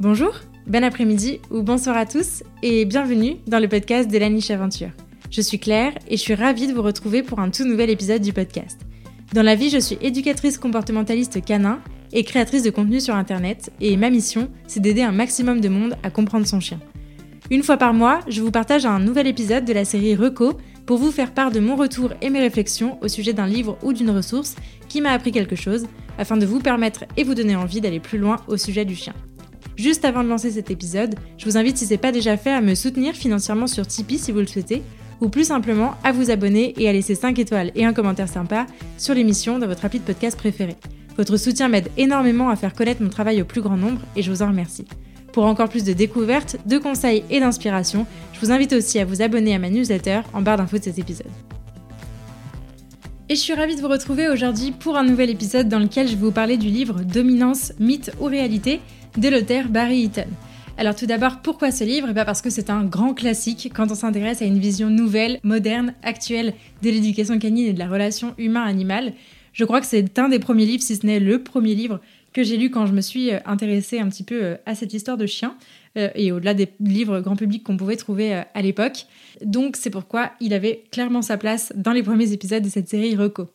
Bonjour, bon après-midi ou bonsoir à tous et bienvenue dans le podcast de la niche aventure. Je suis Claire et je suis ravie de vous retrouver pour un tout nouvel épisode du podcast. Dans la vie, je suis éducatrice comportementaliste canin et créatrice de contenu sur internet et ma mission, c'est d'aider un maximum de monde à comprendre son chien. Une fois par mois, je vous partage un nouvel épisode de la série Reco pour vous faire part de mon retour et mes réflexions au sujet d'un livre ou d'une ressource qui m'a appris quelque chose afin de vous permettre et vous donner envie d'aller plus loin au sujet du chien. Juste avant de lancer cet épisode, je vous invite si ce n'est pas déjà fait à me soutenir financièrement sur Tipeee si vous le souhaitez, ou plus simplement à vous abonner et à laisser 5 étoiles et un commentaire sympa sur l'émission dans votre appli de podcast préféré. Votre soutien m'aide énormément à faire connaître mon travail au plus grand nombre et je vous en remercie. Pour encore plus de découvertes, de conseils et d'inspiration, je vous invite aussi à vous abonner à ma newsletter en barre d'infos de cet épisode. Et je suis ravie de vous retrouver aujourd'hui pour un nouvel épisode dans lequel je vais vous parler du livre Dominance, mythe ou réalité de l'auteur Barry Eaton. Alors tout d'abord, pourquoi ce livre? Eh Parce que c'est un grand classique quand on s'intéresse à une vision nouvelle, moderne, actuelle de l'éducation canine et de la relation humain-animal. Je crois que c'est un des premiers livres, si ce n'est le premier livre que j'ai lu quand je me suis euh, intéressée un petit peu euh, à cette histoire de chien euh, et au-delà des livres grand public qu'on pouvait trouver à l'époque. Donc c'est pourquoi il avait clairement sa place dans les premiers épisodes de cette série Reco.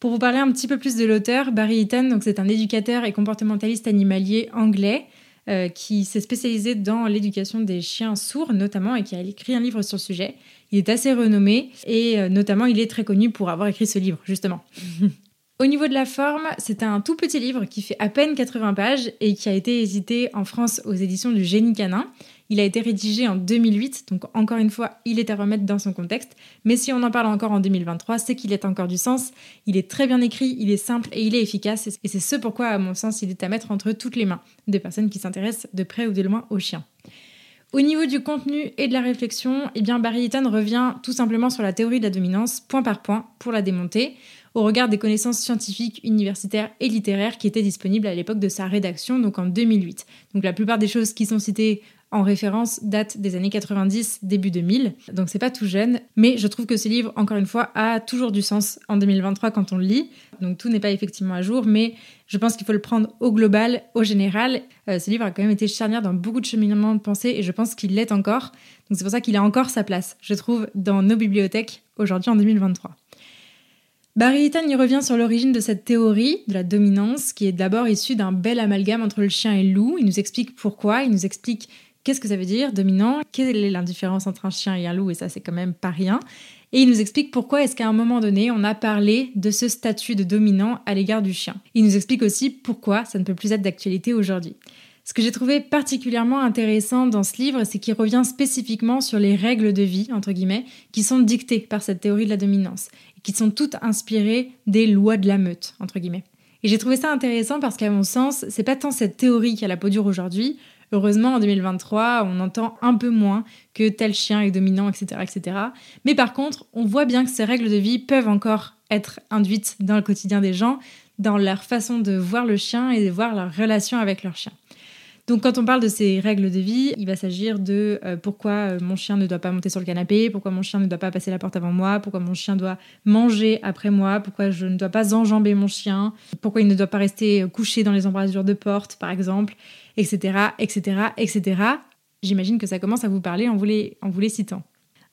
Pour vous parler un petit peu plus de l'auteur, Barry Eaton, donc c'est un éducateur et comportementaliste animalier anglais euh, qui s'est spécialisé dans l'éducation des chiens sourds notamment et qui a écrit un livre sur le sujet. Il est assez renommé et euh, notamment il est très connu pour avoir écrit ce livre justement. Au niveau de la forme, c'est un tout petit livre qui fait à peine 80 pages et qui a été édité en France aux éditions du Génie Canin. Il a été rédigé en 2008, donc encore une fois, il est à remettre dans son contexte. Mais si on en parle encore en 2023, c'est qu'il est encore du sens. Il est très bien écrit, il est simple et il est efficace. Et c'est ce pourquoi, à mon sens, il est à mettre entre toutes les mains de personnes qui s'intéressent de près ou de loin aux chiens. Au niveau du contenu et de la réflexion, eh Barry Eaton revient tout simplement sur la théorie de la dominance, point par point, pour la démonter au regard des connaissances scientifiques, universitaires et littéraires qui étaient disponibles à l'époque de sa rédaction, donc en 2008. Donc la plupart des choses qui sont citées en référence datent des années 90, début 2000, donc c'est pas tout jeune, mais je trouve que ce livre, encore une fois, a toujours du sens en 2023 quand on le lit. Donc tout n'est pas effectivement à jour, mais je pense qu'il faut le prendre au global, au général. Euh, ce livre a quand même été charnière dans beaucoup de cheminements de pensée et je pense qu'il l'est encore. Donc c'est pour ça qu'il a encore sa place, je trouve, dans nos bibliothèques aujourd'hui en 2023. Barry Eaton y revient sur l'origine de cette théorie de la dominance qui est d'abord issue d'un bel amalgame entre le chien et le loup. Il nous explique pourquoi, il nous explique qu'est-ce que ça veut dire dominant, quelle est l'indifférence entre un chien et un loup et ça c'est quand même pas rien. Et il nous explique pourquoi est-ce qu'à un moment donné on a parlé de ce statut de dominant à l'égard du chien. Il nous explique aussi pourquoi ça ne peut plus être d'actualité aujourd'hui. Ce que j'ai trouvé particulièrement intéressant dans ce livre, c'est qu'il revient spécifiquement sur les règles de vie, entre guillemets, qui sont dictées par cette théorie de la dominance, et qui sont toutes inspirées des lois de la meute, entre guillemets. Et j'ai trouvé ça intéressant parce qu'à mon sens, c'est pas tant cette théorie qui a la peau dure aujourd'hui. Heureusement, en 2023, on entend un peu moins que tel chien est dominant, etc., etc. Mais par contre, on voit bien que ces règles de vie peuvent encore être induites dans le quotidien des gens, dans leur façon de voir le chien et de voir leur relation avec leur chien. Donc quand on parle de ces règles de vie, il va s'agir de euh, pourquoi euh, mon chien ne doit pas monter sur le canapé, pourquoi mon chien ne doit pas passer la porte avant moi, pourquoi mon chien doit manger après moi, pourquoi je ne dois pas enjamber mon chien, pourquoi il ne doit pas rester couché dans les embrasures de porte par exemple, etc., etc., etc. J'imagine que ça commence à vous parler en vous les citant.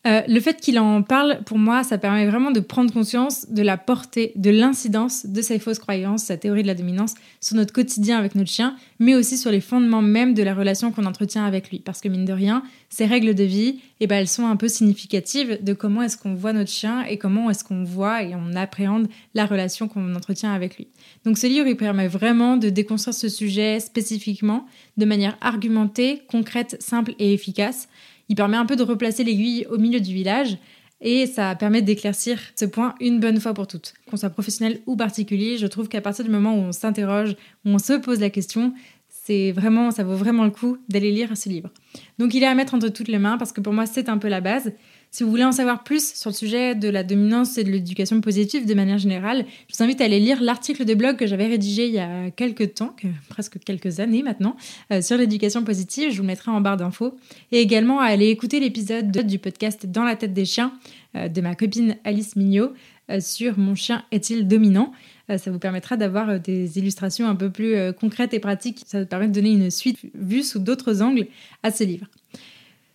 Euh, le fait qu'il en parle, pour moi, ça permet vraiment de prendre conscience de la portée, de l'incidence de ces fausses croyances, sa théorie de la dominance sur notre quotidien avec notre chien, mais aussi sur les fondements même de la relation qu'on entretient avec lui. Parce que mine de rien, ces règles de vie, eh ben, elles sont un peu significatives de comment est-ce qu'on voit notre chien et comment est-ce qu'on voit et on appréhende la relation qu'on entretient avec lui. Donc ce livre, il permet vraiment de déconstruire ce sujet spécifiquement, de manière argumentée, concrète, simple et efficace il permet un peu de replacer l'aiguille au milieu du village et ça permet d'éclaircir ce point une bonne fois pour toutes. Qu'on soit professionnel ou particulier, je trouve qu'à partir du moment où on s'interroge, où on se pose la question, c'est vraiment, ça vaut vraiment le coup d'aller lire ce livre. Donc il est à mettre entre toutes les mains parce que pour moi c'est un peu la base. Si vous voulez en savoir plus sur le sujet de la dominance et de l'éducation positive de manière générale, je vous invite à aller lire l'article de blog que j'avais rédigé il y a quelques temps, presque quelques années maintenant, euh, sur l'éducation positive. Je vous mettrai en barre d'infos. Et également à aller écouter l'épisode du podcast Dans la tête des chiens euh, de ma copine Alice Mignot euh, sur Mon chien est-il dominant? Ça vous permettra d'avoir des illustrations un peu plus concrètes et pratiques. Ça vous permet de donner une suite vue sous d'autres angles à ce livre.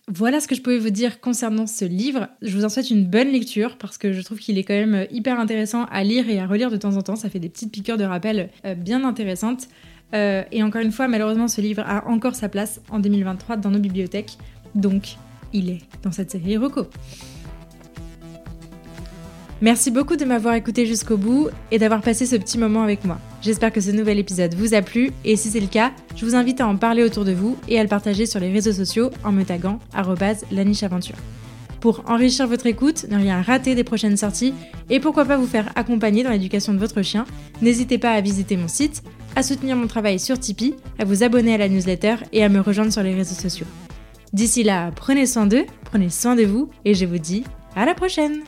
Voilà ce que je pouvais vous dire concernant ce livre. Je vous en souhaite une bonne lecture parce que je trouve qu'il est quand même hyper intéressant à lire et à relire de temps en temps. Ça fait des petites piqûres de rappel euh, bien intéressantes. Euh, et encore une fois, malheureusement, ce livre a encore sa place en 2023 dans nos bibliothèques. Donc, il est dans cette série Rocco. Merci beaucoup de m'avoir écouté jusqu'au bout et d'avoir passé ce petit moment avec moi. J'espère que ce nouvel épisode vous a plu et si c'est le cas, je vous invite à en parler autour de vous et à le partager sur les réseaux sociaux en me taguant @lanicheaventure. Pour enrichir votre écoute, ne rien rater des prochaines sorties et pourquoi pas vous faire accompagner dans l'éducation de votre chien, n'hésitez pas à visiter mon site, à soutenir mon travail sur Tipeee, à vous abonner à la newsletter et à me rejoindre sur les réseaux sociaux. D'ici là, prenez soin d'eux, prenez soin de vous et je vous dis à la prochaine